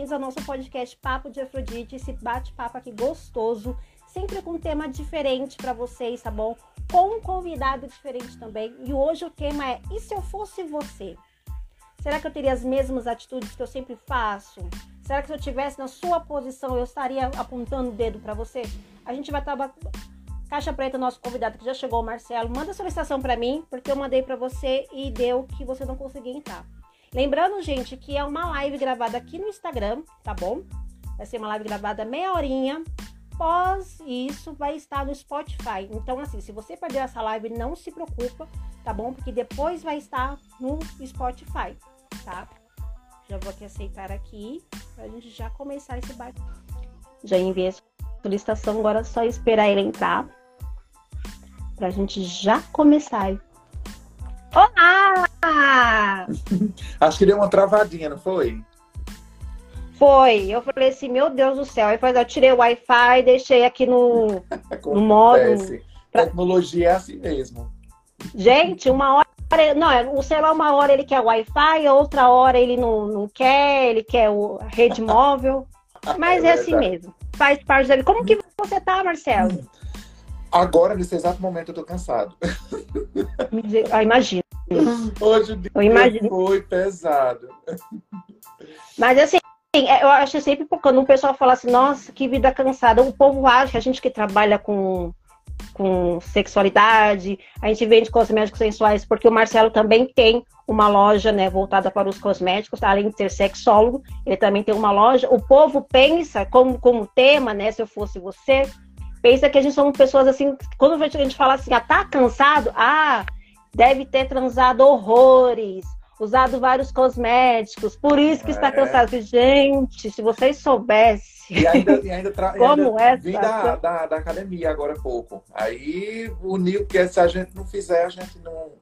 bem-vindos ao nosso podcast Papo de Afrodite, esse bate-papo aqui gostoso, sempre com um tema diferente para vocês, tá bom? Com um convidado diferente também. E hoje o tema é: e se eu fosse você? Será que eu teria as mesmas atitudes que eu sempre faço? Será que se eu estivesse na sua posição eu estaria apontando o dedo para você? A gente vai estar Caixa Preta, nosso convidado que já chegou, o Marcelo, manda a solicitação para mim, porque eu mandei para você e deu que você não conseguia entrar. Lembrando, gente, que é uma live gravada aqui no Instagram, tá bom? Vai ser uma live gravada meia horinha. Após isso, vai estar no Spotify. Então, assim, se você perder essa live, não se preocupa, tá bom? Porque depois vai estar no Spotify, tá? Já vou aqui aceitar aqui, pra gente já começar esse bate. Já enviei a solicitação, agora é só esperar ele entrar. Pra gente já começar. Olá! Acho que deu uma travadinha, não foi? Foi. Eu falei assim, meu Deus do céu. Aí eu tirei o Wi-Fi, deixei aqui no, no modo. Pra... Tecnologia é assim mesmo. Gente, uma hora. Não, é, o celular, uma hora ele quer Wi-Fi, outra hora ele não, não quer, ele quer o rede móvel. Mas é, é assim mesmo. Faz parte dele. Como que você tá, Marcelo? Agora, nesse exato momento, eu tô cansado. Ah, imagino. Hoje o dia eu imagino. foi pesado. Mas assim, é, eu acho sempre quando um pessoal fala assim, nossa, que vida cansada, o povo acha que a gente que trabalha com, com sexualidade, a gente vende cosméticos sensuais, porque o Marcelo também tem uma loja né, voltada para os cosméticos, além de ser sexólogo, ele também tem uma loja. O povo pensa, como, como tema, né, se eu fosse você, pensa que a gente somos pessoas assim, quando a gente fala assim, ah, tá cansado? Ah, deve ter transado horrores, usado vários cosméticos, por isso que está é. cansado. Gente, se vocês soubessem. E ainda, e ainda, tra... como ainda é vim da, da, da, academia agora há pouco. Aí uniu, porque se a gente não fizer, a gente não.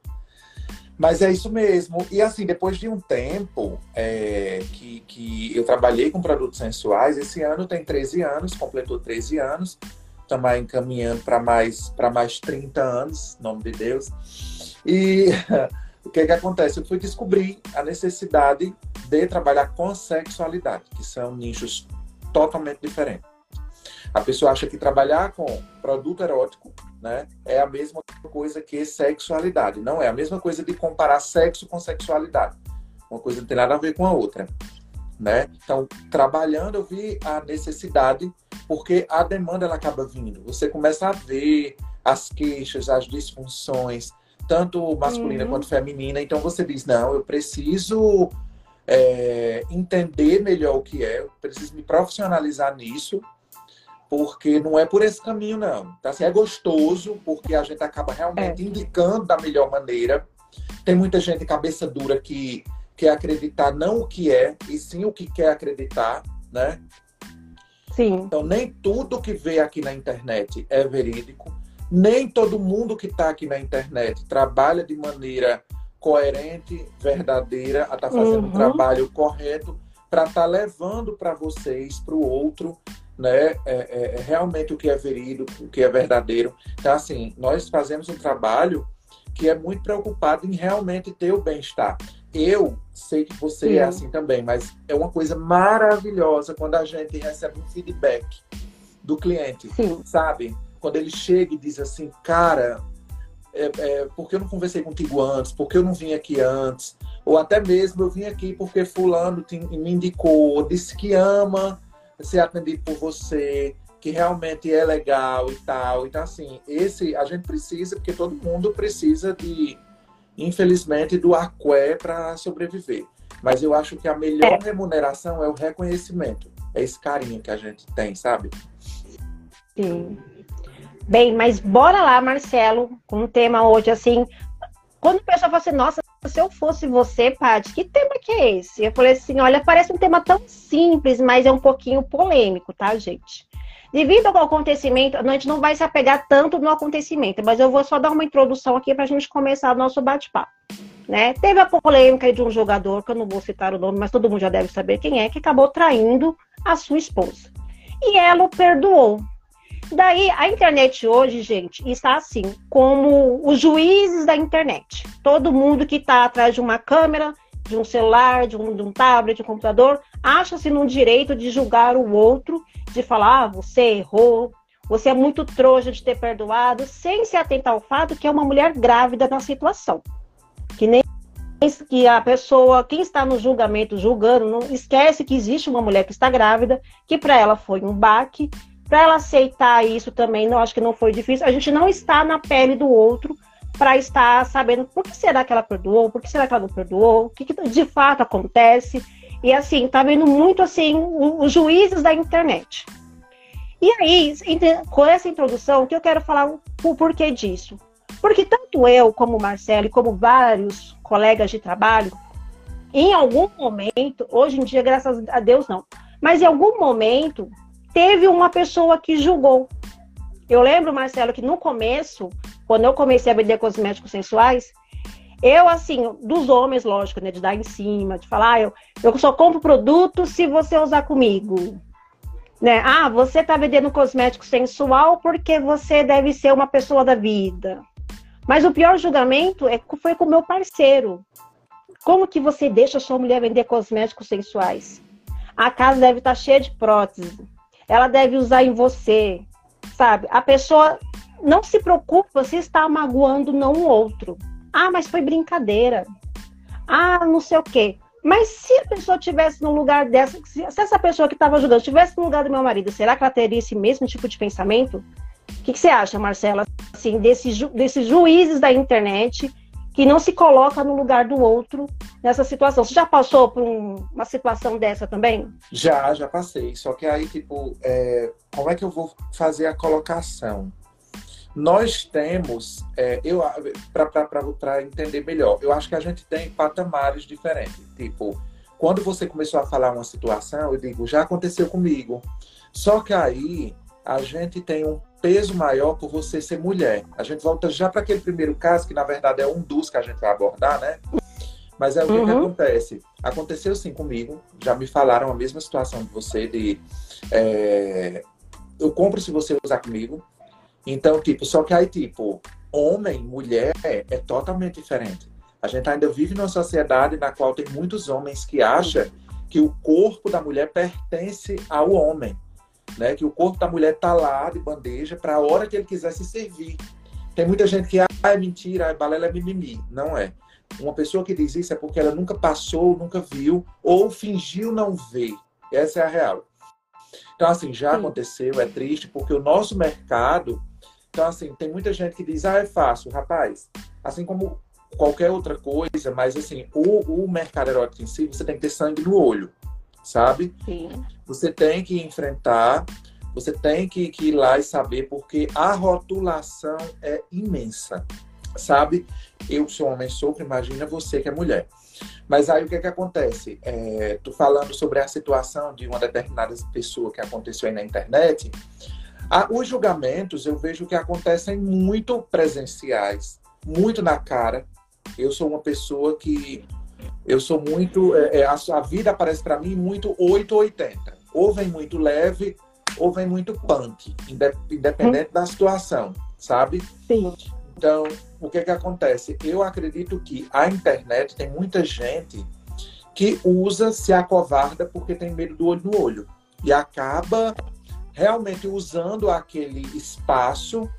Mas é isso mesmo. E assim, depois de um tempo é, que, que eu trabalhei com produtos sensuais, esse ano tem 13 anos, completou 13 anos também encaminhando para mais para mais 30 anos, nome de Deus. E o que que acontece? Eu fui descobrir a necessidade de trabalhar com sexualidade, que são nichos totalmente diferentes. A pessoa acha que trabalhar com produto erótico, né, é a mesma coisa que sexualidade. Não é a mesma coisa de comparar sexo com sexualidade. Uma coisa não tem nada a ver com a outra né? Então, trabalhando, eu vi a necessidade, porque a demanda ela acaba vindo. Você começa a ver as queixas, as disfunções, tanto masculina uhum. quanto feminina. Então, você diz: não, eu preciso é, entender melhor o que é, eu preciso me profissionalizar nisso, porque não é por esse caminho, não. Tá? Assim, é gostoso, porque a gente acaba realmente é. indicando da melhor maneira. Tem muita gente cabeça dura que quer acreditar não o que é, e sim o que quer acreditar, né? Sim. Então, nem tudo que vê aqui na internet é verídico, nem todo mundo que está aqui na internet trabalha de maneira coerente, verdadeira, a estar tá fazendo uhum. um trabalho correto para estar tá levando para vocês, para o outro, né, é, é, é, realmente o que é verídico, o que é verdadeiro. Então, assim, nós fazemos um trabalho que é muito preocupado em realmente ter o bem-estar. Eu sei que você é Sim. é assim também, mas é uma coisa maravilhosa quando a gente recebe um feedback do cliente, Sim. sabe? Quando ele chega e diz assim, cara, é, é, porque eu não conversei contigo antes, porque eu não vim aqui antes, ou até mesmo eu vim aqui porque fulano te, me indicou, disse que ama ser atendido por você, que realmente é legal e tal. Então, assim, esse a gente precisa, porque todo mundo precisa de infelizmente, do aqué para sobreviver. Mas eu acho que a melhor é. remuneração é o reconhecimento. É esse carinho que a gente tem, sabe? Sim. Bem, mas bora lá, Marcelo, com o tema hoje, assim. Quando o pessoal fala assim, nossa, se eu fosse você, Paty, que tema que é esse? Eu falei assim, olha, parece um tema tão simples, mas é um pouquinho polêmico, tá, gente? Devido ao acontecimento, a gente não vai se apegar tanto no acontecimento, mas eu vou só dar uma introdução aqui para a gente começar o nosso bate-papo. Né? Teve a polêmica de um jogador, que eu não vou citar o nome, mas todo mundo já deve saber quem é, que acabou traindo a sua esposa. E ela o perdoou. Daí, a internet hoje, gente, está assim, como os juízes da internet. Todo mundo que está atrás de uma câmera de um celular, de um, de um tablet, de um computador, acha-se no direito de julgar o outro, de falar, ah, você errou, você é muito trouxa de ter perdoado, sem se atentar ao fato que é uma mulher grávida na situação. Que nem que a pessoa, quem está no julgamento, julgando, não esquece que existe uma mulher que está grávida, que para ela foi um baque, para ela aceitar isso também, não acho que não foi difícil. A gente não está na pele do outro para estar sabendo por que será que ela perdoou, por que será que ela não perdoou, o que, que de fato acontece. E assim, tá vendo muito assim os juízes da internet. E aí, com essa introdução, que eu quero falar o porquê disso. Porque tanto eu, como o Marcelo, e como vários colegas de trabalho, em algum momento, hoje em dia, graças a Deus, não, mas em algum momento, teve uma pessoa que julgou. Eu lembro, Marcelo, que no começo, quando eu comecei a vender cosméticos sensuais, eu, assim, dos homens, lógico, né, de dar em cima, de falar, ah, eu, eu só compro produto se você usar comigo. Né? Ah, você está vendendo cosmético sensual porque você deve ser uma pessoa da vida. Mas o pior julgamento é, foi com o meu parceiro. Como que você deixa sua mulher vender cosméticos sensuais? A casa deve estar tá cheia de prótese. Ela deve usar em você. Sabe? A pessoa não se preocupa se está magoando não o outro. Ah, mas foi brincadeira. Ah, não sei o quê. Mas se a pessoa tivesse no lugar dessa, se essa pessoa que estava julgando tivesse no lugar do meu marido, será que ela teria esse mesmo tipo de pensamento? O que, que você acha, Marcela, assim, desses, ju juízes da internet que não se coloca no lugar do outro nessa situação? Você já passou por um, uma situação dessa também? Já, já passei. Só que aí, tipo, é, como é que eu vou fazer a colocação? Nós temos, é, eu para entender melhor, eu acho que a gente tem patamares diferentes. Tipo, quando você começou a falar uma situação, eu digo, já aconteceu comigo. Só que aí a gente tem um peso maior por você ser mulher. A gente volta já para aquele primeiro caso, que na verdade é um dos que a gente vai abordar, né? Mas é o que, uhum. que acontece. Aconteceu sim comigo. Já me falaram a mesma situação de você, de é, eu compro se você usar comigo. Então, tipo, só que aí, tipo, homem, mulher é totalmente diferente. A gente ainda vive numa sociedade na qual tem muitos homens que acham que o corpo da mulher pertence ao homem, né? Que o corpo da mulher tá lá de bandeja para a hora que ele quiser se servir. Tem muita gente que ah, é mentira, é balela é mimimi. Não é. Uma pessoa que diz isso é porque ela nunca passou, nunca viu ou fingiu não ver. Essa é a real. Então, assim, já aconteceu, é triste, porque o nosso mercado então, assim, tem muita gente que diz, ah, é fácil. Rapaz, assim como qualquer outra coisa, mas assim, o, o mercado erótico em si, você tem que ter sangue no olho, sabe? Sim. Você tem que enfrentar, você tem que, que ir lá e saber, porque a rotulação é imensa, sabe? Eu sou homem, sofro, imagina você que é mulher. Mas aí o que é que acontece? É, tô falando sobre a situação de uma determinada pessoa que aconteceu aí na internet. Ah, os julgamentos eu vejo que acontecem muito presenciais, muito na cara. Eu sou uma pessoa que eu sou muito. É, é a, a vida aparece para mim muito 880. Ou vem muito leve, ou vem muito punk, independente hum. da situação, sabe? Sim. Então, o que que acontece? Eu acredito que a internet tem muita gente que usa, se acovarda porque tem medo do olho no olho. E acaba realmente usando aquele espaço,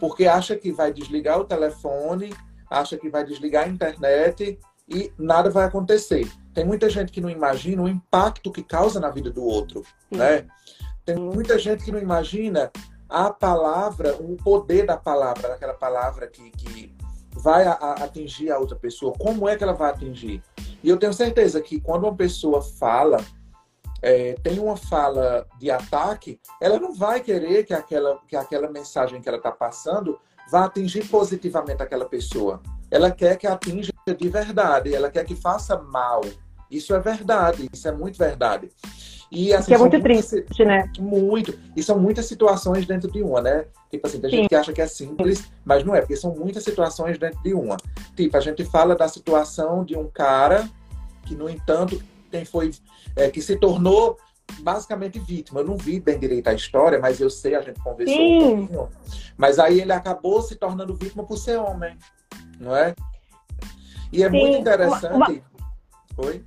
porque acha que vai desligar o telefone, acha que vai desligar a internet e nada vai acontecer. Tem muita gente que não imagina o impacto que causa na vida do outro, Sim. né? Tem muita gente que não imagina a palavra, o poder da palavra, daquela palavra que, que vai a, a atingir a outra pessoa. Como é que ela vai atingir? E eu tenho certeza que quando uma pessoa fala é, tem uma fala de ataque, ela não vai querer que aquela, que aquela mensagem que ela está passando vá atingir positivamente aquela pessoa. Ela quer que atinja de verdade, ela quer que faça mal. Isso é verdade, isso é muito verdade. E assim, que é muito triste, né? Muito. E são muitas situações dentro de uma, né? Tipo assim, tem Sim. gente que acha que é simples, mas não é, porque são muitas situações dentro de uma. Tipo, a gente fala da situação de um cara que, no entanto, quem foi, é, que se tornou basicamente vítima. Eu não vi bem direito a história, mas eu sei, a gente conversou Sim. um pouquinho. Mas aí ele acabou se tornando vítima por ser homem, não é? E é Sim. muito interessante. Uma... Oi?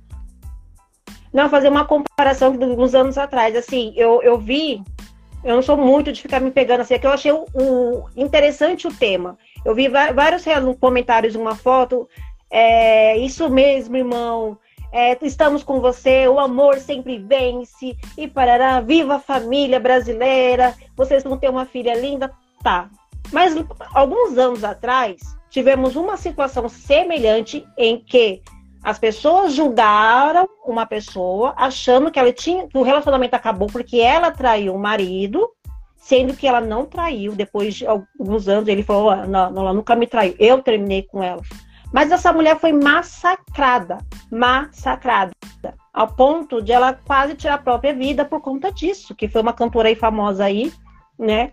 Não, fazer uma comparação de uns anos atrás. Assim, eu, eu vi, eu não sou muito de ficar me pegando assim, é que eu achei o, o interessante o tema. Eu vi vários comentários, uma foto. É, isso mesmo, irmão. É, estamos com você, o amor sempre vence, e parará, viva a família brasileira, vocês vão ter uma filha linda, tá. Mas alguns anos atrás, tivemos uma situação semelhante em que as pessoas julgaram uma pessoa achando que ela tinha que o relacionamento acabou porque ela traiu o marido, sendo que ela não traiu. Depois de alguns anos ele falou: oh, não, ela nunca me traiu, eu terminei com ela. Mas essa mulher foi massacrada, massacrada, ao ponto de ela quase tirar a própria vida por conta disso, que foi uma cantora aí famosa aí, né?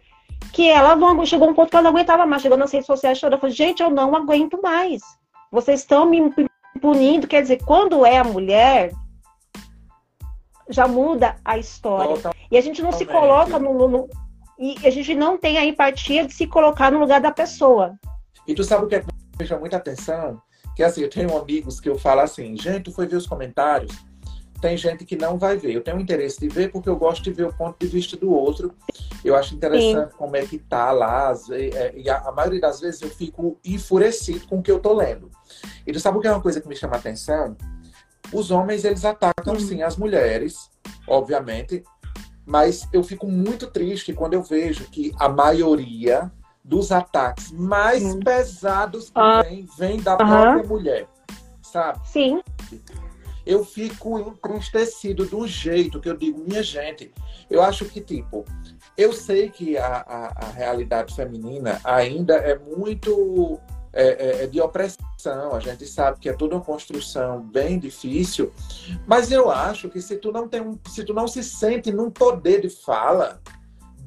Que ela não chegou a um ponto que ela não aguentava mais, chegou nas redes sociais chorando, falou: gente, eu não aguento mais. Vocês estão me punindo, quer dizer, quando é a mulher, já muda a história. E a gente não se coloca no, no, E a gente não tem a empatia de se colocar no lugar da pessoa. E tu sabe o que é chama muita atenção? Que assim, eu tenho amigos que eu falo assim, gente, foi ver os comentários? Tem gente que não vai ver. Eu tenho interesse de ver porque eu gosto de ver o ponto de vista do outro. Eu acho interessante Sim. como é que tá lá. É, e a, a maioria das vezes eu fico enfurecido com o que eu tô lendo. E tu sabe o que é uma coisa que me chama a atenção? Os homens, eles atacam uhum. sim as mulheres, obviamente, mas eu fico muito triste quando eu vejo que a maioria dos ataques mais uhum. pesados que ah. vem, vem da própria mulher, sabe? Sim. Eu fico entristecido do jeito que eu digo, minha gente, eu acho que, tipo, eu sei que a, a, a realidade feminina ainda é muito é, é, é, de opressão. A gente sabe que é toda uma construção bem difícil, mas eu acho que se tu não tem um, se tu não se sente num poder de fala,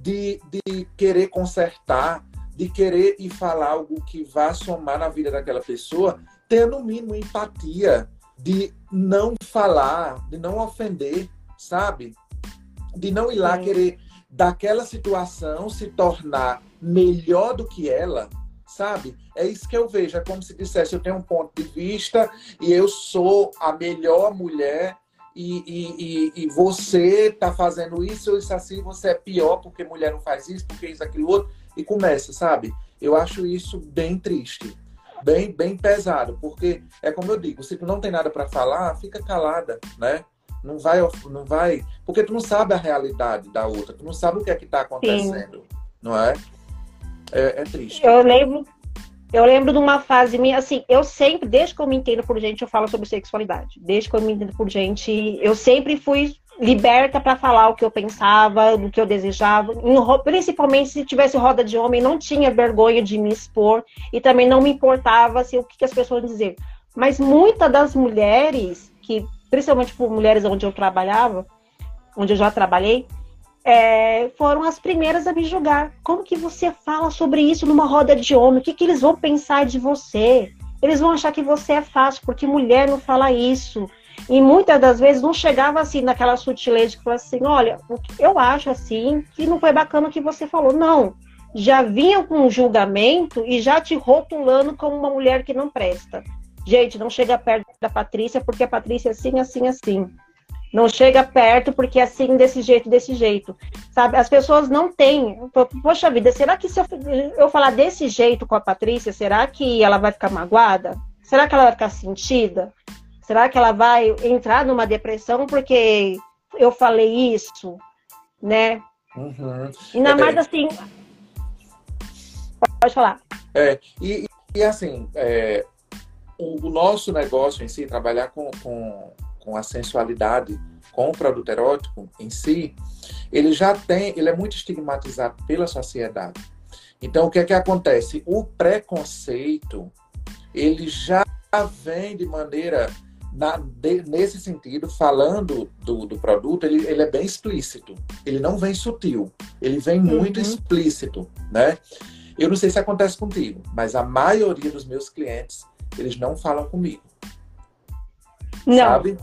de, de querer consertar, de querer e falar algo que vá somar na vida daquela pessoa, tenha no mínimo empatia de não falar, de não ofender, sabe? De não ir lá Sim. querer daquela situação se tornar melhor do que ela, sabe? É isso que eu vejo. É como se dissesse: eu tenho um ponto de vista e eu sou a melhor mulher. E, e, e, e você tá fazendo isso, isso assim, você é pior porque mulher não faz isso, porque isso, aquilo, outro, e começa, sabe? Eu acho isso bem triste, bem, bem pesado, porque é como eu digo, se tu não tem nada para falar, fica calada, né? Não vai, não vai, porque tu não sabe a realidade da outra, tu não sabe o que é que tá acontecendo, Sim. não é? é? É triste. Eu lembro, eu lembro de uma fase minha, assim, eu sempre, desde que eu me entendo por gente, eu falo sobre sexualidade. Desde que eu me entendo por gente, eu sempre fui liberta para falar o que eu pensava, do que eu desejava. Principalmente se tivesse roda de homem, não tinha vergonha de me expor e também não me importava assim, o que, as pessoas dizer. Mas muitas das mulheres, que principalmente por mulheres onde eu trabalhava, onde eu já trabalhei, é, foram as primeiras a me julgar. Como que você fala sobre isso numa roda de homem? O que, que eles vão pensar de você? Eles vão achar que você é fácil, porque mulher não fala isso. E muitas das vezes não chegava assim naquela sutileza que falou assim: olha, eu acho assim que não foi bacana o que você falou. Não. Já vinham com um julgamento e já te rotulando como uma mulher que não presta. Gente, não chega perto da Patrícia, porque a Patrícia é assim, assim, assim. Não chega perto porque é assim, desse jeito, desse jeito. Sabe? As pessoas não têm. Poxa vida, será que se eu, eu falar desse jeito com a Patrícia, será que ela vai ficar magoada? Será que ela vai ficar sentida? Será que ela vai entrar numa depressão porque eu falei isso? Né? Uhum. Ainda mais é, assim. Pode falar. É, e, e assim, é, o, o, nosso negócio em si, trabalhar com, com com a sensualidade, com o produto erótico em si, ele já tem, ele é muito estigmatizado pela sociedade. Então, o que é que acontece? O preconceito, ele já vem de maneira, na, de, nesse sentido, falando do, do produto, ele, ele, é bem explícito. Ele não vem sutil, ele vem muito uhum. explícito, né? Eu não sei se acontece contigo, mas a maioria dos meus clientes, eles não falam comigo. Não. Sabe?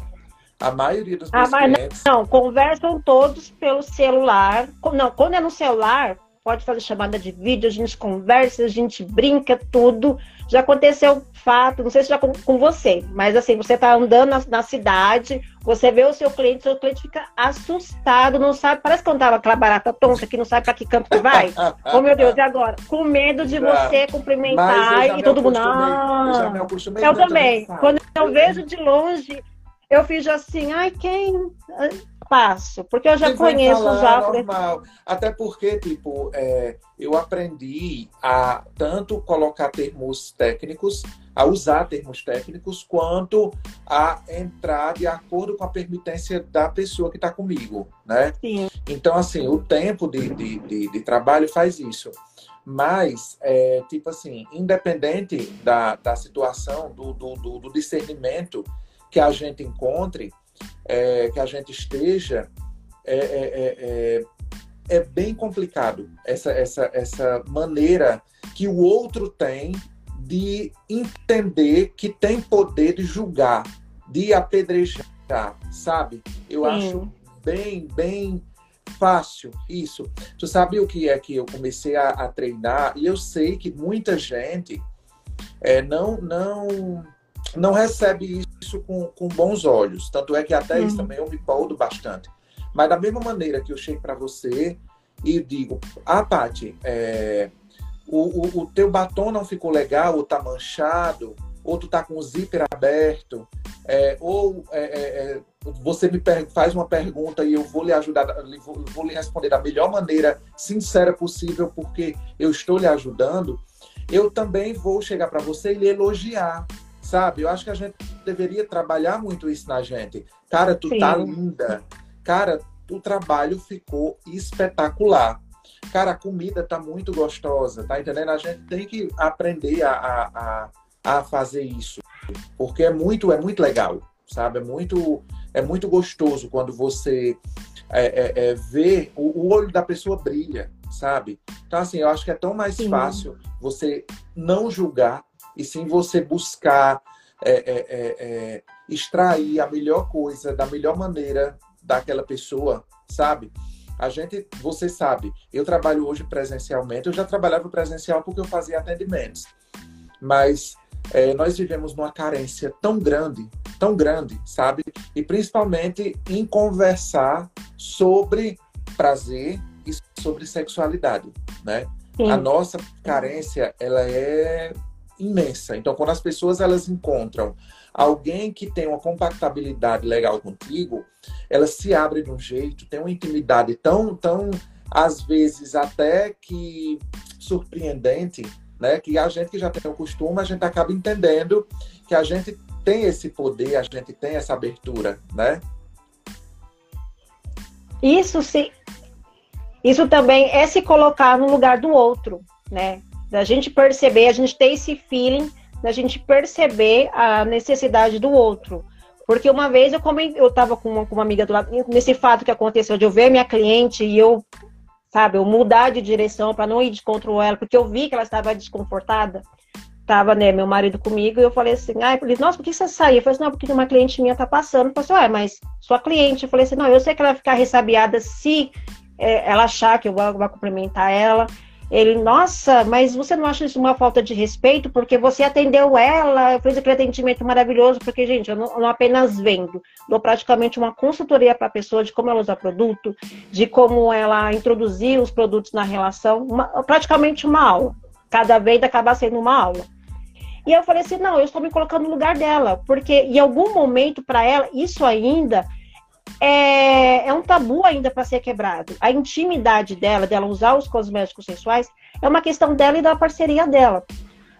A maioria dos ah, meus ah, clientes... Não, conversam todos pelo celular. Não, quando é no celular, pode fazer chamada de vídeo, a gente conversa, a gente brinca, tudo. Já aconteceu fato, não sei se já com, com você, mas assim, você tá andando na, na, cidade, você vê o seu cliente, seu cliente fica assustado, não sabe, parece que eu tava aquela barata tonta que não sabe para que campo que vai. oh meu Deus, e agora? Com medo de você cumprimentar e todo mundo. Ah, eu, eu também. Quando eu vejo de longe, eu fiz assim, ai, quem passo, porque eu já Você conheço já. Normal. Até porque, tipo, é, eu aprendi a tanto colocar termos técnicos, a usar termos técnicos, quanto a entrar de acordo com a permitência da pessoa que está comigo, né? Sim. Então, assim, o tempo de, de, de, de trabalho faz isso. Mas, é, tipo assim, independente da, da situação, do, do, do discernimento que a gente encontre, é, que a gente esteja, é, é, é, é, bem complicado essa, essa, essa maneira que o outro tem de entender que tem poder de julgar, de apedrejar, sabe? Eu Sim. acho bem, bem fácil isso. Tu sabe o que é que eu comecei a, a treinar? E eu sei que muita gente é, não, não não recebe isso com, com bons olhos. Tanto é que até uhum. isso também eu me poldo bastante. Mas da mesma maneira que eu chego para você e digo, ah, Paty, é, o, o, o, teu batom não ficou legal, ou tá manchado, ou tu tá com o zíper aberto, é, ou é, é, é você me faz uma pergunta e eu vou lhe ajudar, vou, vou lhe responder da melhor maneira sincera possível, porque eu estou lhe ajudando, eu também vou chegar para você e lhe elogiar sabe? Eu acho que a gente deveria trabalhar muito isso na gente. Cara, tu tá Sim. tá linda. Cara, o trabalho ficou espetacular. Cara, a comida tá muito gostosa, tá entendendo? A gente tem que aprender a, a, a, a fazer isso, porque é muito, é muito legal, sabe? É muito, é muito gostoso quando você é, é, é, vê o, o, olho da pessoa brilha, sabe? Então, assim, eu acho que é tão mais Sim. fácil você não julgar e sim você buscar é, é, é, é, extrair a melhor coisa da melhor maneira daquela pessoa, sabe? A gente, você sabe, eu trabalho hoje presencialmente, eu já trabalhava presencial porque eu fazia atendimentos, mas é, nós vivemos numa carência tão grande, tão grande, sabe? E principalmente em conversar sobre prazer e sobre sexualidade, né? Sim. A nossa carência, ela é imensa. Então, quando as pessoas elas encontram alguém que tem uma compatibilidade legal contigo, elas se abrem de um jeito, tem uma intimidade tão, tão às vezes até que surpreendente, né? Que a gente que já tem o costume, a gente acaba entendendo que a gente tem esse poder, a gente tem essa abertura, né? Isso sim. Isso também é se colocar no lugar do outro, né? Da gente perceber, a gente ter esse feeling, da gente perceber a necessidade do outro. Porque uma vez eu comentei, eu estava com uma, com uma amiga do lado, nesse fato que aconteceu de eu ver minha cliente e eu, sabe, eu mudar de direção para não ir de contra ela, porque eu vi que ela estava desconfortada. Tava, né, meu marido comigo, e eu falei assim, ai, ah, nossa, por que você saiu? Eu falei assim, não, porque uma cliente minha tá passando. Eu falei assim, ué, mas sua cliente. Eu falei assim, não, eu sei que ela vai ficar ressabiada se é, ela achar que eu vou, vou cumprimentar ela. Ele, nossa, mas você não acha isso uma falta de respeito? Porque você atendeu ela, fez aquele atendimento maravilhoso, porque, gente, eu não, eu não apenas vendo, dou praticamente uma consultoria para a pessoa de como ela usa produto, de como ela introduzir os produtos na relação, uma, praticamente uma aula. Cada vez acaba sendo uma aula. E eu falei assim, não, eu estou me colocando no lugar dela, porque em algum momento para ela, isso ainda é, é um tabu ainda para ser quebrado. A intimidade dela, dela usar os cosméticos sensuais, é uma questão dela e da parceria dela.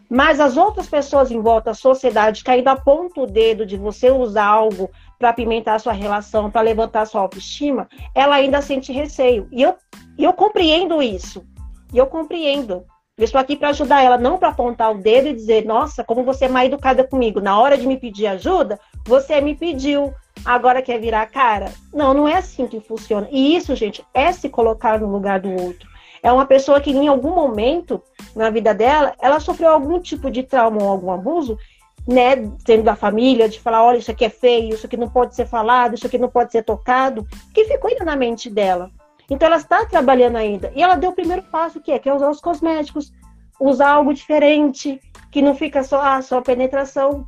Mas as outras pessoas em volta, a sociedade, que ainda aponta o dedo de você usar algo para apimentar a sua relação, para levantar a sua autoestima, ela ainda sente receio. E eu, eu compreendo isso. E eu compreendo. Eu estou aqui para ajudar ela, não para apontar o dedo e dizer, nossa, como você é mal educada comigo. Na hora de me pedir ajuda, você me pediu agora quer virar a cara. Não, não é assim que funciona. E isso, gente, é se colocar no lugar do outro. É uma pessoa que em algum momento na vida dela, ela sofreu algum tipo de trauma ou algum abuso, né, sendo da família, de falar, olha, isso aqui é feio, isso aqui não pode ser falado, isso aqui não pode ser tocado, que ficou ainda na mente dela. Então ela está trabalhando ainda. E ela deu o primeiro passo, que é, que é usar os cosméticos, usar algo diferente, que não fica só, ah, só penetração.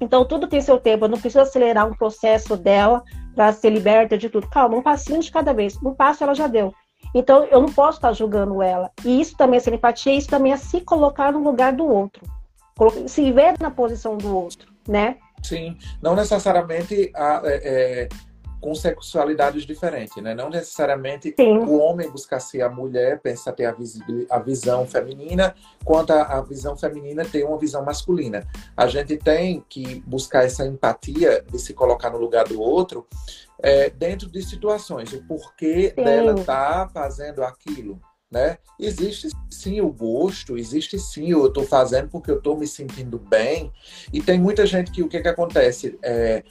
Então tudo tem seu tempo, eu não preciso acelerar um processo dela para ser liberta de tudo. Calma, um passinho de cada vez. Um passo ela já deu. Então eu não posso estar julgando ela. E isso também é ser empatia, isso também é se colocar no lugar do outro. Se ver na posição do outro, né? Sim, não necessariamente a, é, é com sexualidades diferentes, né? Não necessariamente Sim. o homem buscar ser a mulher, pensa ter a, a visão feminina, quanto a, a, visão feminina ter uma visão masculina. A gente tem que buscar essa empatia de se colocar no lugar do outro é, dentro de situações, o porquê Sim. dela tá fazendo aquilo. Né? Existe sim o gosto, existe sim eu estou fazendo porque eu estou me sentindo bem. E tem muita gente que o que, que acontece? É,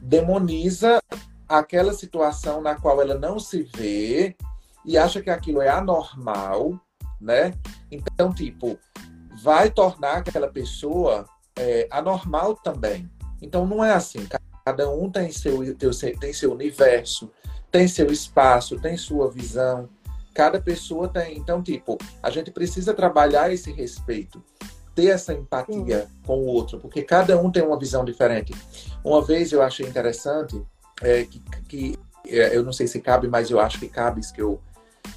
demoniza aquela situação na qual ela não se vê e acha que aquilo é anormal, né? Então, tipo, vai tornar aquela pessoa é, anormal também. Então, não é assim. Cada um tem seu, tem seu universo, tem seu espaço, tem sua visão. Cada pessoa tem. Então, tipo, a gente precisa trabalhar esse respeito, ter essa empatia com o outro, porque cada um tem uma visão diferente. Uma vez eu achei interessante é, que, que é, eu não sei se cabe, mas eu acho que cabe que eu,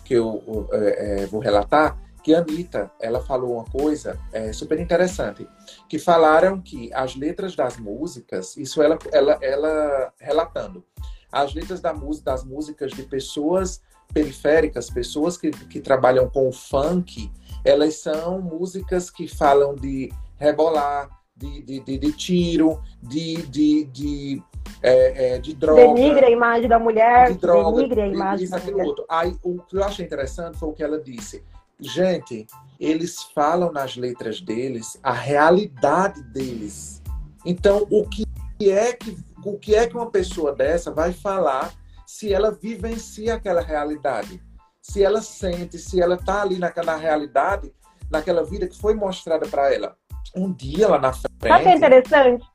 que eu é, é, vou relatar, que a Anitta, ela falou uma coisa é, super interessante, que falaram que as letras das músicas, isso ela, ela, ela relatando, as letras da das músicas de pessoas periféricas, pessoas que, que trabalham com funk, elas são músicas que falam de rebolar, de, de, de, de tiro, de, de, de é, é, de droga. Denigre a imagem da mulher, de droga, denigre a imagem isso, da mulher. Outro. Aí, o que eu achei interessante foi o que ela disse. Gente, eles falam nas letras deles a realidade deles. Então, o que é que, o que, é que uma pessoa dessa vai falar se ela vivencia aquela realidade? Se ela sente, se ela está ali naquela realidade, naquela vida que foi mostrada para ela. Um dia lá na frente. Sabe o que é interessante?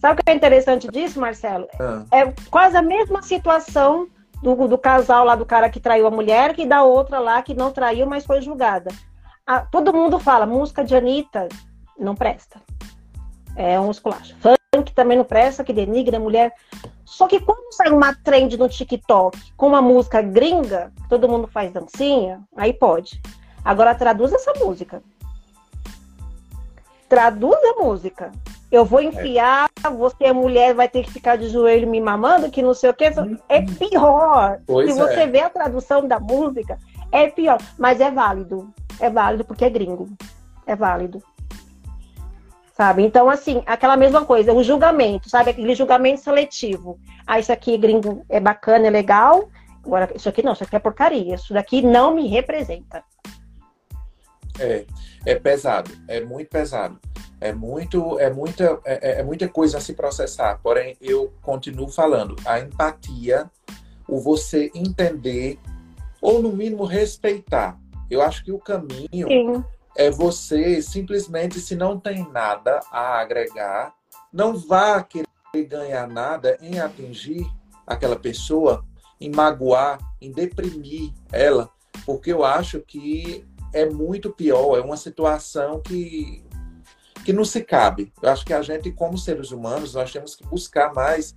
Sabe o que é interessante disso, Marcelo? Ah. É quase a mesma situação do, do, casal lá, do cara que traiu a mulher, que da outra lá que não traiu, mas foi julgada. Ah, todo mundo fala, música de Anitta não presta. É um esculacho. Funk também não presta, que denigra a mulher. Só que quando sai uma trend no TikTok com uma música gringa, todo mundo faz dancinha, aí pode. Agora traduz essa música. Traduz a música. Eu vou enfiar, é. você é mulher, vai ter que ficar de joelho me mamando, que não sei o que. É pior. Pois Se você é. vê a tradução da música, é pior. Mas é válido. É válido porque é gringo. É válido. Sabe? Então, assim, aquela mesma coisa, o julgamento, sabe? Aquele julgamento seletivo. Ah, isso aqui gringo é bacana, é legal. Agora, isso aqui não, isso aqui é porcaria. Isso daqui não me representa. É, é pesado, é muito pesado. É, muito, é, muita, é, é, é muita coisa a se processar. Porém, eu continuo falando. A empatia, o você entender, ou no mínimo respeitar. Eu acho que o caminho Sim. é você simplesmente, se não tem nada a agregar, não vá querer ganhar nada em atingir aquela pessoa, em magoar, em deprimir ela, porque eu acho que é muito pior, é uma situação que que não se cabe. Eu acho que a gente, como seres humanos, nós temos que buscar mais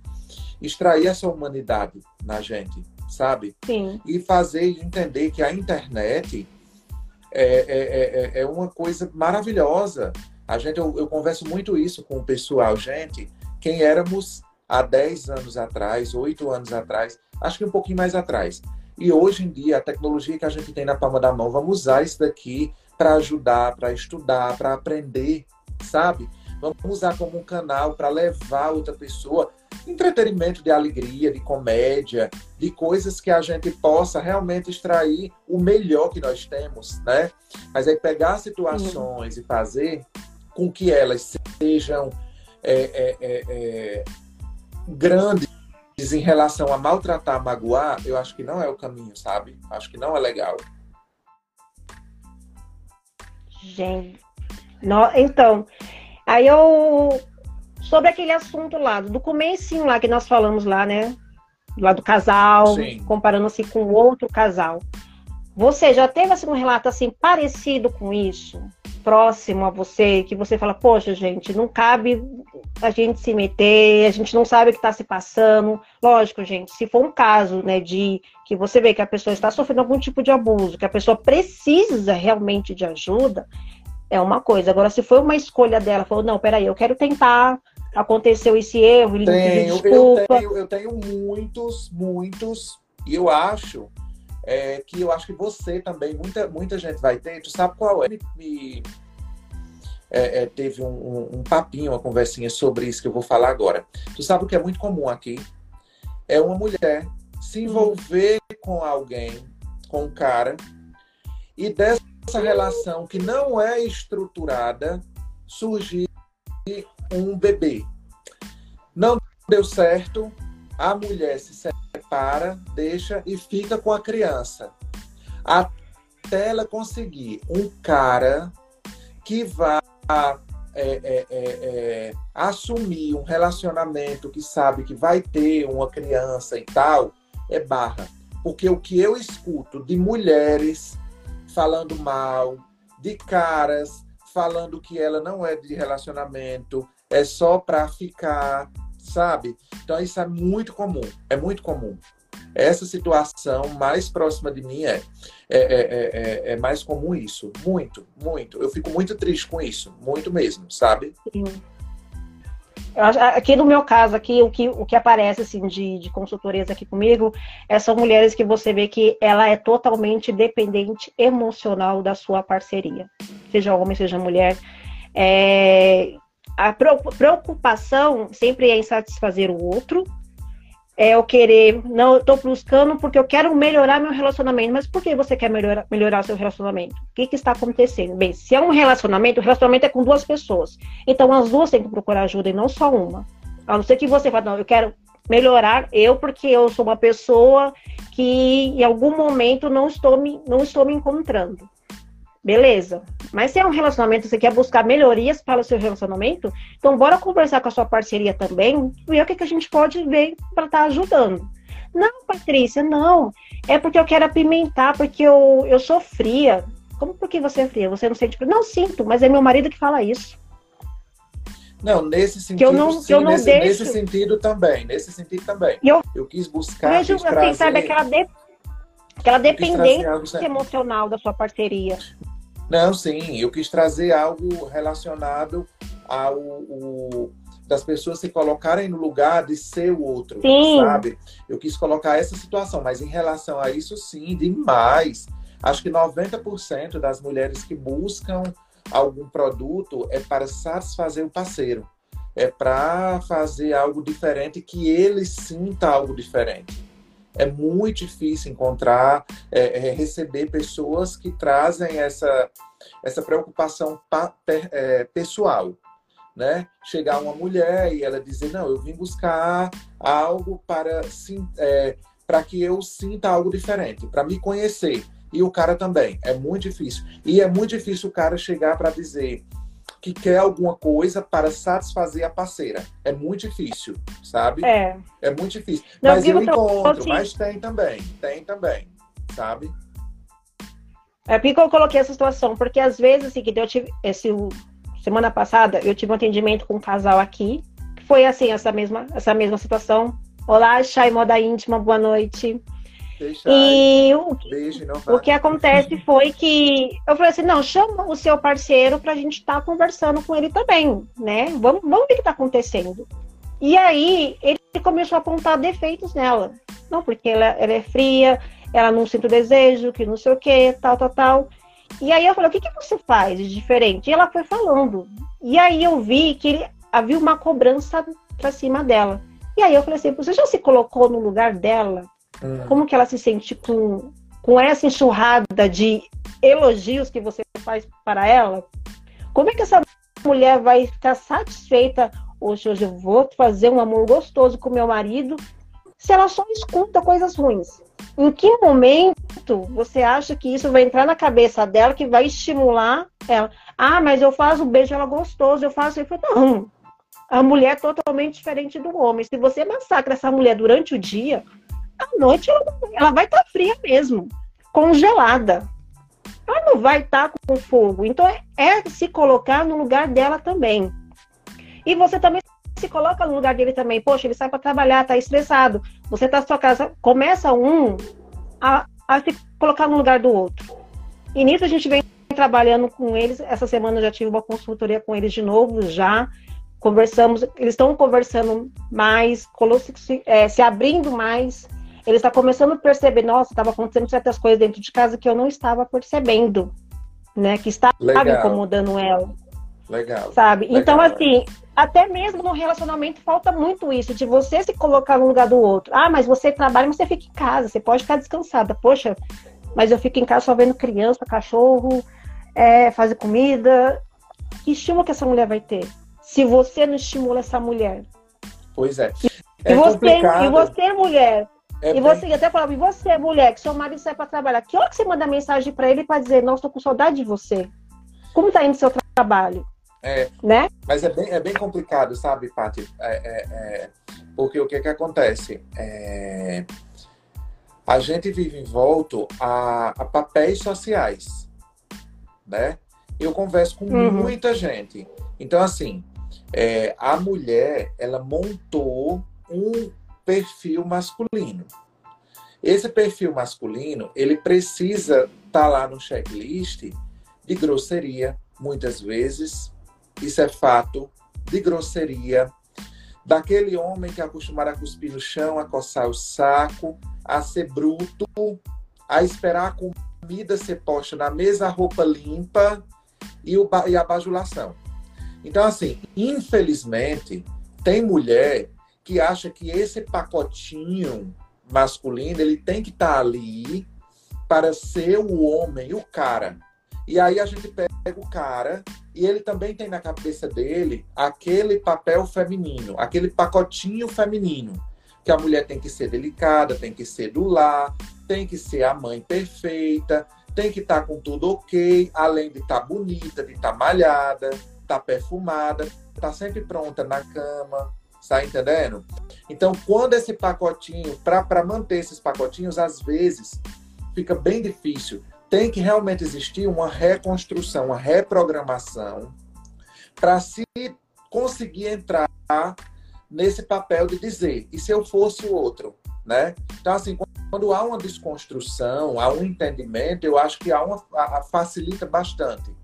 extrair essa humanidade na gente, sabe? Sim. E fazer entender que a internet é, é, é, é uma coisa maravilhosa. A gente, eu, eu converso muito isso com o pessoal, gente. Quem éramos há 10 anos atrás, 8 anos atrás, acho que um pouquinho mais atrás. E hoje em dia, a tecnologia que a gente tem na palma da mão, vamos usar isso daqui para ajudar, para estudar, para aprender sabe? Vamos usar como um canal para levar outra pessoa entretenimento de alegria, de comédia, de coisas que a gente possa realmente extrair o melhor que nós temos, né? Mas aí pegar situações e fazer com que elas sejam é, é, é, é, grandes em relação a maltratar, magoar, eu acho que não é o caminho, sabe? Acho que não é legal. Gente, no, então, aí eu. Sobre aquele assunto lá, do comecinho lá que nós falamos lá, né? lá do casal, Sim. comparando assim com outro casal. Você já teve assim, um relato assim parecido com isso? Próximo a você, que você fala, poxa, gente, não cabe a gente se meter, a gente não sabe o que está se passando. Lógico, gente, se for um caso, né, de que você vê que a pessoa está sofrendo algum tipo de abuso, que a pessoa precisa realmente de ajuda, é uma coisa. Agora, se foi uma escolha dela, falou, não, peraí, eu quero tentar, aconteceu esse erro, ele tenho, desculpa. Eu tenho, eu tenho muitos, muitos, e eu acho é, que eu acho que você também, muita, muita gente vai ter, tu sabe qual é? Me, é, é, teve um, um, um, papinho, uma conversinha sobre isso que eu vou falar agora. Tu sabe o que é muito comum aqui? É uma mulher se envolver com alguém, com um cara, e dessa relação que não é estruturada, surgir um bebê. Não deu certo, a mulher se separa, deixa e fica com a criança. Até ela conseguir um cara que vá é, é, é, é, assumir um relacionamento que sabe que vai ter uma criança e tal, é barra. Porque o que eu escuto de mulheres falando mal, de caras falando que ela não é de relacionamento, é só para ficar, sabe? Então isso é muito comum, é muito comum. Essa situação mais próxima de mim é, é, é, é, é mais comum isso. Muito, muito. Eu fico muito triste com isso, muito mesmo, sabe? Sim. Aqui no meu caso, aqui o que, o que aparece assim de, de consultorias aqui comigo é, são mulheres que você vê que ela é totalmente dependente emocional da sua parceria, seja homem, seja mulher. É, a preocupação sempre é em satisfazer o outro, é eu querer, não, eu tô buscando porque eu quero melhorar meu relacionamento. Mas por que você quer melhorar, melhorar seu relacionamento? O que, que está acontecendo? Bem, se é um relacionamento, o relacionamento é com duas pessoas. Então as duas têm que procurar ajuda e não só uma. A não ser que você fale, não, eu quero melhorar eu porque eu sou uma pessoa que em algum momento não estou me, não estou me encontrando. Beleza. Mas se é um relacionamento, você quer buscar melhorias para o seu relacionamento, então bora conversar com a sua parceria também, ver o que, que a gente pode ver para estar tá ajudando. Não, Patrícia, não. É porque eu quero apimentar, porque eu, eu sou fria. Como por que você é fria? Você não sente frio? Não sinto, mas é meu marido que fala isso. Não, nesse sentido, que eu não, sim, eu não nesse, deixo... nesse sentido também, nesse sentido também. Eu, eu quis buscar, vejo, quis assim, trazer... sabe, aquela, de, aquela dependência emocional da sua parceria. Não, sim, eu quis trazer algo relacionado ao das pessoas se colocarem no lugar de ser o outro, sim. sabe? Eu quis colocar essa situação, mas em relação a isso, sim, demais. Acho que 90% das mulheres que buscam algum produto é para satisfazer o parceiro, é para fazer algo diferente que ele sinta algo diferente é muito difícil encontrar, é, é, receber pessoas que trazem essa, essa preocupação pa, é, pessoal. Né? Chegar uma mulher e ela dizer, não, eu vim buscar algo para, é, para que eu sinta algo diferente, para me conhecer. E o cara também. É muito difícil. E é muito difícil o cara chegar para dizer, que quer alguma coisa para satisfazer a parceira. É muito difícil, sabe? É. É muito difícil. Não, mas eu encontro, assim... mas tem também. Tem também, sabe? É por que eu coloquei essa situação, porque às vezes, assim, que eu tive. Esse, semana passada, eu tive um atendimento com um casal aqui, que foi assim, essa mesma, essa mesma situação. Olá, Chay Moda Íntima, boa noite. E o, Beijo, o que acontece foi que eu falei assim, não, chama o seu parceiro para a gente estar tá conversando com ele também, né? Vamos, vamos ver o que está acontecendo. E aí ele começou a apontar defeitos nela. Não, porque ela, ela é fria, ela não sente o desejo, que não sei o que, tal, tal, tal. E aí eu falei, o que, que você faz de diferente? E ela foi falando. E aí eu vi que ele, havia uma cobrança para cima dela. E aí eu falei assim, você já se colocou no lugar dela? Hum. Como que ela se sente com, com essa enxurrada de elogios que você faz para ela? Como é que essa mulher vai ficar satisfeita? Hoje, hoje eu vou fazer um amor gostoso com meu marido se ela só escuta coisas ruins. Em que momento você acha que isso vai entrar na cabeça dela, que vai estimular ela? Ah, mas eu faço o beijo ela gostoso, eu faço. Eu falo, não, a mulher é totalmente diferente do homem. Se você massacra essa mulher durante o dia, à noite ela, ela vai estar tá fria mesmo, congelada. Ela não vai estar tá com fogo. Então é, é se colocar no lugar dela também. E você também se coloca no lugar dele também. Poxa, ele sai para trabalhar, tá estressado. Você tá na sua casa, começa um a, a se colocar no lugar do outro. E nisso a gente vem trabalhando com eles. Essa semana eu já tive uma consultoria com eles de novo, já conversamos. Eles estão conversando mais, se, é, se abrindo mais. Eles estão começando a perceber, nossa, estava acontecendo certas coisas dentro de casa que eu não estava percebendo, né? Que estava Legal. incomodando ela. Legal. Sabe? Legal. Então, assim, até mesmo no relacionamento falta muito isso, de você se colocar no lugar do outro. Ah, mas você trabalha, mas você fica em casa, você pode ficar descansada. Poxa, mas eu fico em casa só vendo criança, cachorro, é, fazer comida. Que estímulo que essa mulher vai ter? Se você não estimula essa mulher. Pois é. é e, você, e você, mulher, é e você, bem... até falava, e você, mulher, que seu marido sai para trabalhar, que hora que você manda mensagem para ele para dizer, nossa, tô com saudade de você? Como tá indo seu trabalho? É, né? Mas é bem, é bem complicado, sabe, Paty? É, é, é, porque o que que acontece? É, a gente vive envolto a, a papéis sociais, né? Eu converso com uhum. muita gente. Então, assim, a mulher, ela montou um perfil masculino. Esse perfil masculino, ele precisa estar tá lá no checklist de grosseria, muitas vezes, isso é fato, de grosseria, daquele homem que é acostumado a cuspir no chão, a coçar o saco, a ser bruto, a esperar a comida ser posta na mesa, a roupa limpa e, o, e a bajulação. Então, assim, infelizmente, tem mulher que acha que esse pacotinho masculino ele tem que estar tá ali para ser o homem, o cara. E aí a gente pega o cara e ele também tem na cabeça dele aquele papel feminino, aquele pacotinho feminino, que a mulher tem que ser delicada, tem que ser do lar, tem que ser a mãe perfeita, tem que estar tá com tudo ok, além de estar tá bonita, de estar tá malhada, estar tá perfumada, estar tá sempre pronta na cama, está entendendo? Então, quando esse pacotinho, para manter esses pacotinhos, às vezes fica bem difícil tem que realmente existir uma reconstrução, uma reprogramação para se conseguir entrar nesse papel de dizer, e se eu fosse o outro, né? Então, assim, quando há uma desconstrução, há um entendimento, eu acho que há uma, a, a facilita bastante.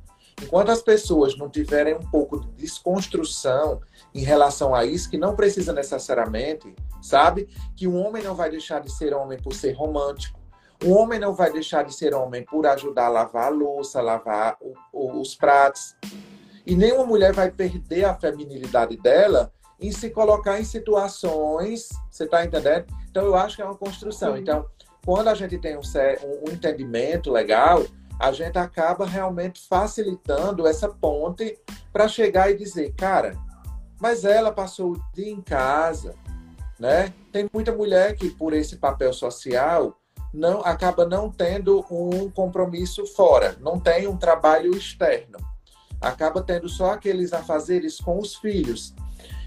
Enquanto as pessoas não tiverem um pouco de desconstrução em relação a isso, que não precisa necessariamente, sabe? Que o homem não vai deixar de ser homem por ser romântico, o homem não vai deixar de ser homem por ajudar a lavar a louça, lavar o, o, os pratos. E nenhuma mulher vai perder a feminilidade dela em se colocar em situações. Você está entendendo? Então, eu acho que é uma construção. Então, quando a gente tem um, um entendimento legal, a gente acaba realmente facilitando essa ponte para chegar e dizer, cara, mas ela passou o dia em casa, né? Tem muita mulher que por esse papel social não acaba não tendo um compromisso fora, não tem um trabalho externo. Acaba tendo só aqueles afazeres com os filhos.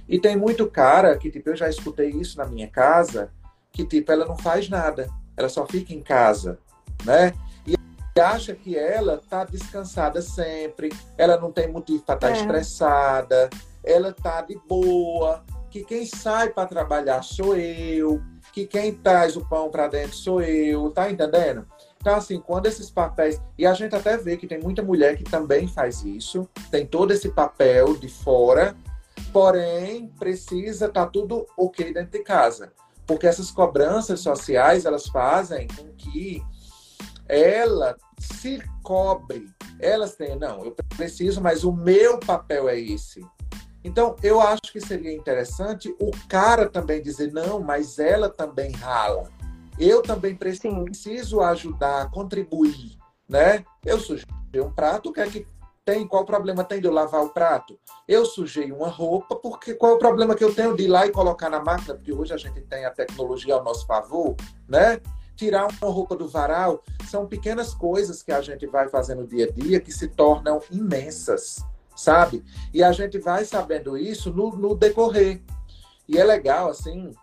E tem muito cara que, tipo, eu já escutei isso na minha casa, que, tipo, ela não faz nada, ela só fica em casa, né? Acha que ela tá descansada sempre, ela não tem motivo para estar tá é. estressada, ela tá de boa, que quem sai para trabalhar sou eu, que quem traz o pão para dentro sou eu, tá entendendo? Então, assim, quando esses papéis. E a gente até vê que tem muita mulher que também faz isso, tem todo esse papel de fora, porém, precisa estar tá tudo ok dentro de casa. Porque essas cobranças sociais, elas fazem com que ela se cobre. Elas têm, não, eu preciso, mas o meu papel é esse. Então, eu acho que seria interessante o cara também dizer, não, mas ela também rala. Eu também preciso Sim. ajudar, contribuir, né? Eu sujei um prato, o que é que tem? Qual o problema tem de eu lavar o prato? Eu sujei uma roupa, porque qual é o problema que eu tenho de ir lá e colocar na máquina? Porque hoje a gente tem a tecnologia ao nosso favor, né? Tirar uma roupa do varal, são pequenas coisas que a gente vai fazendo dia a dia que se tornam imensas sabe? E a gente vai sabendo isso no, no decorrer. E é legal, assim,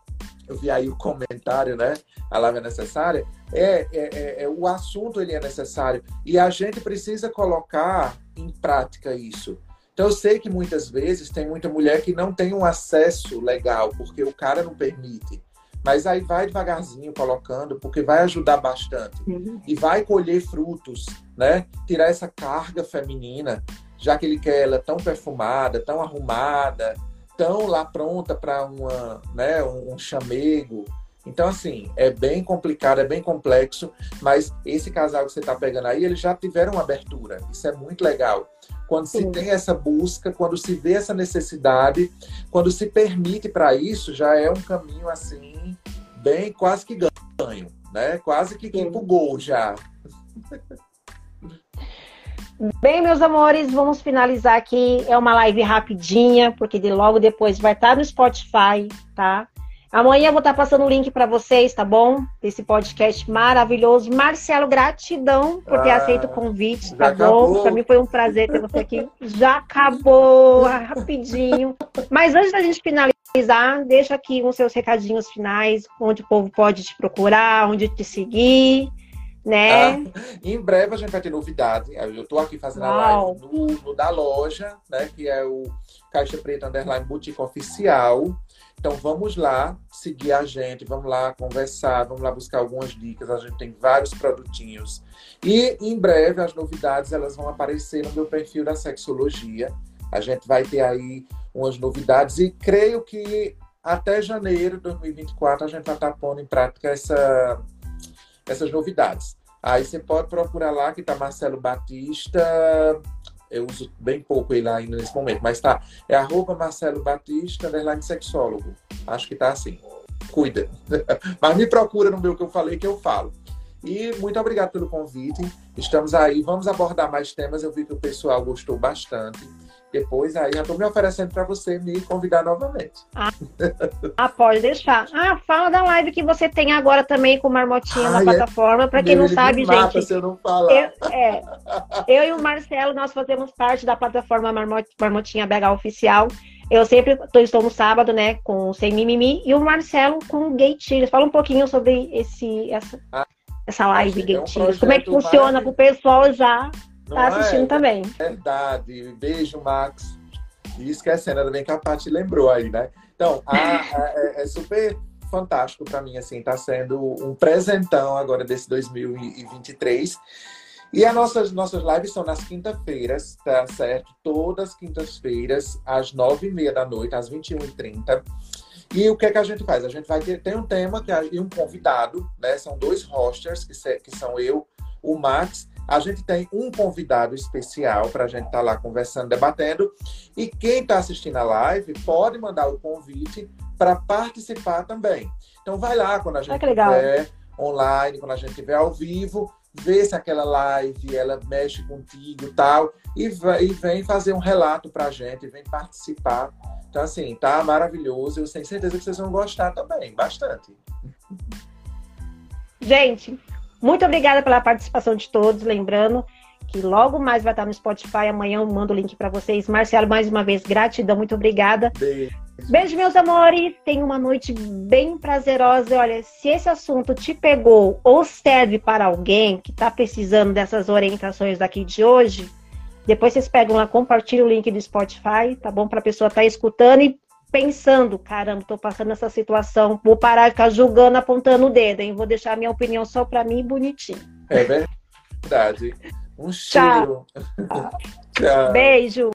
eu vi aí o comentário, né? A live é necessária. É, é, é, é, o assunto ele é necessário e a gente precisa colocar em prática isso. Então eu sei que muitas vezes tem muita mulher que não tem um acesso legal porque o cara não permite. Mas aí vai devagarzinho colocando, porque vai ajudar bastante. Uhum. E vai colher frutos, né? Tirar essa carga feminina, já que ele quer ela tão perfumada, tão arrumada, tão lá pronta para uma, né, um, um chamego. Então, assim, é bem complicado, é bem complexo, mas esse casal que você está pegando aí, eles já tiveram uma abertura. Isso é muito legal. Quando Sim. se tem essa busca, quando se vê essa necessidade, quando se permite para isso, já é um caminho, assim, bem quase que ganho, né? Quase que ir pro gol já. Bem, meus amores, vamos finalizar aqui. É uma live rapidinha, porque de logo depois vai estar no Spotify, tá? Amanhã eu vou estar passando o link para vocês, tá bom? Desse podcast maravilhoso. Marcelo, gratidão por ter ah, aceito o convite, tá bom? Para mim foi um prazer ter você aqui. Já acabou, rapidinho. Mas antes da gente finalizar, deixa aqui os seus recadinhos finais, onde o povo pode te procurar, onde te seguir né? Ah, em breve a gente vai ter novidade. Eu estou aqui fazendo Uau. a live no, no, da loja, né? Que é o Caixa Preta Underline Boutique Oficial. Então vamos lá seguir a gente, vamos lá conversar, vamos lá buscar algumas dicas. A gente tem vários produtinhos. E em breve as novidades elas vão aparecer no meu perfil da sexologia. A gente vai ter aí umas novidades e creio que até janeiro de 2024 a gente vai estar pondo em prática essa essas novidades. Aí você pode procurar lá que tá Marcelo Batista. Eu uso bem pouco ele ainda nesse momento, mas tá. É arroba Marcelo Batista, underline sexólogo. Acho que tá assim. Cuida. mas me procura no meu que eu falei que eu falo. E muito obrigado pelo convite. Estamos aí, vamos abordar mais temas. Eu vi que o pessoal gostou bastante. Depois aí já estou me oferecendo para você me convidar novamente. Ah, ah, pode deixar. Ah, fala da live que você tem agora também com o Marmotinha Ai, na é plataforma. Para quem não sabe, mata gente. Se eu, não falar. Eu, é, eu e o Marcelo, nós fazemos parte da plataforma Marmotinha BH Oficial. Eu sempre estou no sábado, né, com o Sem Mimimi, e o Marcelo com o Gay. Fala um pouquinho sobre esse, essa, ah, essa live Gay é um Como é que funciona para o pessoal já tá assistindo é? também. Verdade. Beijo, Max. E esquecendo, ainda bem que a Paty lembrou aí, né? Então, a, a, é, é, super fantástico para mim, assim, tá sendo um presentão agora desse 2023. E as nossas, nossas lives são nas quinta-feiras, tá certo? Todas quintas-feiras, às nove e meia da noite, às 21h30. E o que é que a gente faz? A gente vai ter tem um tema que, e um convidado, né? São dois hosters, que, se, que são eu, o Max a gente tem um convidado especial para a gente estar tá lá conversando, debatendo. E quem está assistindo a live pode mandar o convite para participar também. Então vai lá quando a gente estiver online, quando a gente estiver ao vivo, vê se aquela live ela mexe contigo e tal, e, e vem fazer um relato para a gente, vem participar. Então, assim, tá maravilhoso. Eu tenho certeza que vocês vão gostar também, bastante. Gente, muito obrigada pela participação de todos. Lembrando que logo mais vai estar no Spotify. Amanhã eu mando o link para vocês. Marcelo, mais uma vez, gratidão, muito obrigada. Beijo. Beijo, meus amores. Tenha uma noite bem prazerosa. Olha, se esse assunto te pegou ou serve para alguém que está precisando dessas orientações daqui de hoje, depois vocês pegam lá, compartilham o link do Spotify, tá bom? Para a pessoa estar tá escutando e pensando, caramba, tô passando essa situação, vou parar de ficar julgando, apontando o dedo, hein? Vou deixar minha opinião só para mim bonitinho. É verdade. Um cheiro. Tchau. Tchau. Beijo.